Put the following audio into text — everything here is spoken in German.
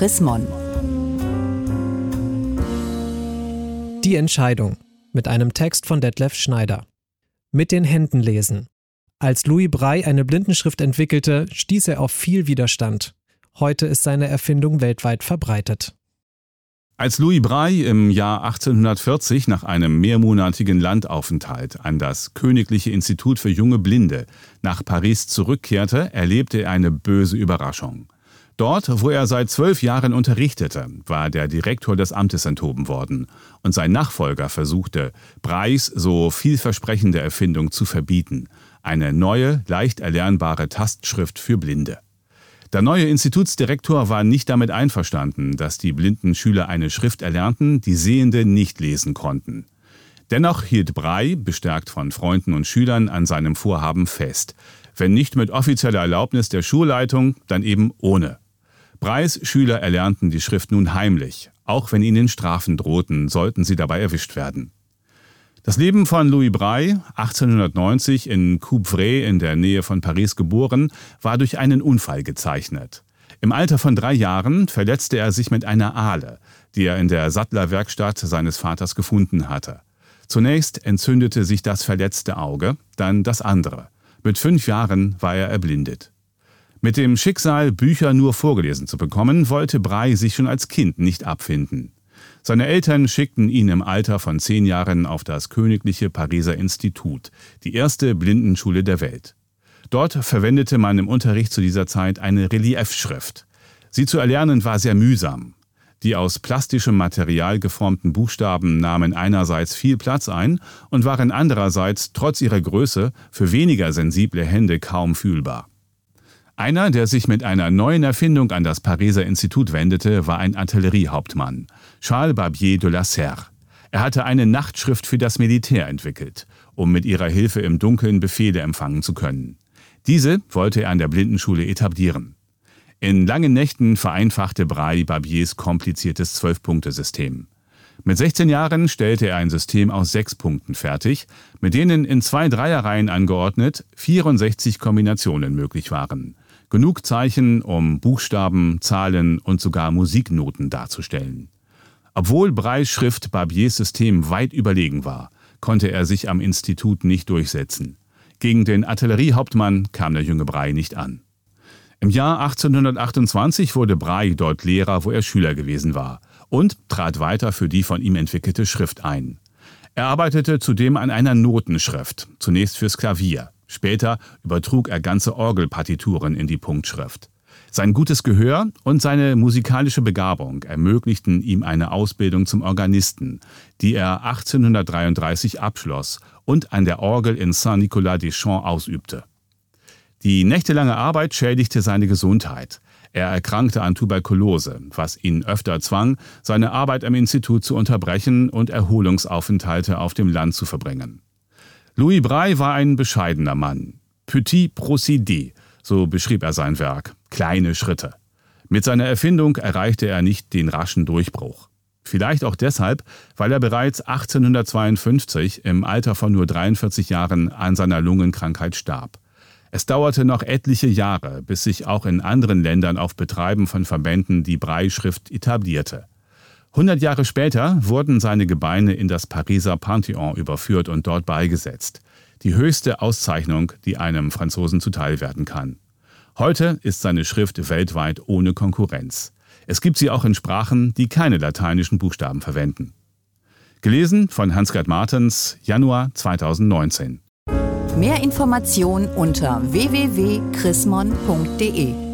Chris Mon. Die Entscheidung mit einem Text von Detlef Schneider. Mit den Händen lesen. Als Louis Braille eine Blindenschrift entwickelte, stieß er auf viel Widerstand. Heute ist seine Erfindung weltweit verbreitet. Als Louis Braille im Jahr 1840 nach einem mehrmonatigen Landaufenthalt an das Königliche Institut für junge Blinde nach Paris zurückkehrte, erlebte er eine böse Überraschung. Dort, wo er seit zwölf Jahren unterrichtete, war der Direktor des Amtes enthoben worden und sein Nachfolger versuchte, Breis so vielversprechende Erfindung zu verbieten, eine neue, leicht erlernbare Tastschrift für Blinde. Der neue Institutsdirektor war nicht damit einverstanden, dass die blinden Schüler eine Schrift erlernten, die Sehende nicht lesen konnten. Dennoch hielt Brey, bestärkt von Freunden und Schülern, an seinem Vorhaben fest. Wenn nicht mit offizieller Erlaubnis der Schulleitung, dann eben ohne. Breis Schüler erlernten die Schrift nun heimlich, auch wenn ihnen Strafen drohten, sollten sie dabei erwischt werden. Das Leben von Louis Braille, 1890 in Coupvray in der Nähe von Paris geboren, war durch einen Unfall gezeichnet. Im Alter von drei Jahren verletzte er sich mit einer Ahle, die er in der Sattlerwerkstatt seines Vaters gefunden hatte. Zunächst entzündete sich das verletzte Auge, dann das andere. Mit fünf Jahren war er erblindet. Mit dem Schicksal, Bücher nur vorgelesen zu bekommen, wollte Brey sich schon als Kind nicht abfinden. Seine Eltern schickten ihn im Alter von zehn Jahren auf das Königliche Pariser Institut, die erste Blindenschule der Welt. Dort verwendete man im Unterricht zu dieser Zeit eine Reliefschrift. Sie zu erlernen war sehr mühsam. Die aus plastischem Material geformten Buchstaben nahmen einerseits viel Platz ein und waren andererseits trotz ihrer Größe für weniger sensible Hände kaum fühlbar. Einer, der sich mit einer neuen Erfindung an das Pariser Institut wendete, war ein Artilleriehauptmann, Charles Barbier de la Serre. Er hatte eine Nachtschrift für das Militär entwickelt, um mit ihrer Hilfe im Dunkeln Befehle empfangen zu können. Diese wollte er an der Blindenschule etablieren. In langen Nächten vereinfachte Braille Barbiers kompliziertes Zwölf-Punkte-System. Mit 16 Jahren stellte er ein System aus sechs Punkten fertig, mit denen in zwei Dreierreihen angeordnet 64 Kombinationen möglich waren. Genug Zeichen, um Buchstaben, Zahlen und sogar Musiknoten darzustellen. Obwohl Breys Schrift Barbiers System weit überlegen war, konnte er sich am Institut nicht durchsetzen. Gegen den Artilleriehauptmann kam der junge Brey nicht an. Im Jahr 1828 wurde Brey dort Lehrer, wo er Schüler gewesen war, und trat weiter für die von ihm entwickelte Schrift ein. Er arbeitete zudem an einer Notenschrift, zunächst fürs Klavier. Später übertrug er ganze Orgelpartituren in die Punktschrift. Sein gutes Gehör und seine musikalische Begabung ermöglichten ihm eine Ausbildung zum Organisten, die er 1833 abschloss und an der Orgel in Saint-Nicolas-des-Champs ausübte. Die nächtelange Arbeit schädigte seine Gesundheit. Er erkrankte an Tuberkulose, was ihn öfter zwang, seine Arbeit am Institut zu unterbrechen und Erholungsaufenthalte auf dem Land zu verbringen. Louis Braille war ein bescheidener Mann. Petit procédé, so beschrieb er sein Werk, kleine Schritte. Mit seiner Erfindung erreichte er nicht den raschen Durchbruch. Vielleicht auch deshalb, weil er bereits 1852 im Alter von nur 43 Jahren an seiner Lungenkrankheit starb. Es dauerte noch etliche Jahre, bis sich auch in anderen Ländern auf Betreiben von Verbänden die Breischrift etablierte. 100 Jahre später wurden seine Gebeine in das Pariser Pantheon überführt und dort beigesetzt. Die höchste Auszeichnung, die einem Franzosen zuteil werden kann. Heute ist seine Schrift weltweit ohne Konkurrenz. Es gibt sie auch in Sprachen, die keine lateinischen Buchstaben verwenden. Gelesen von Hans-Gerd Martens, Januar 2019. Mehr Informationen unter www.chrismon.de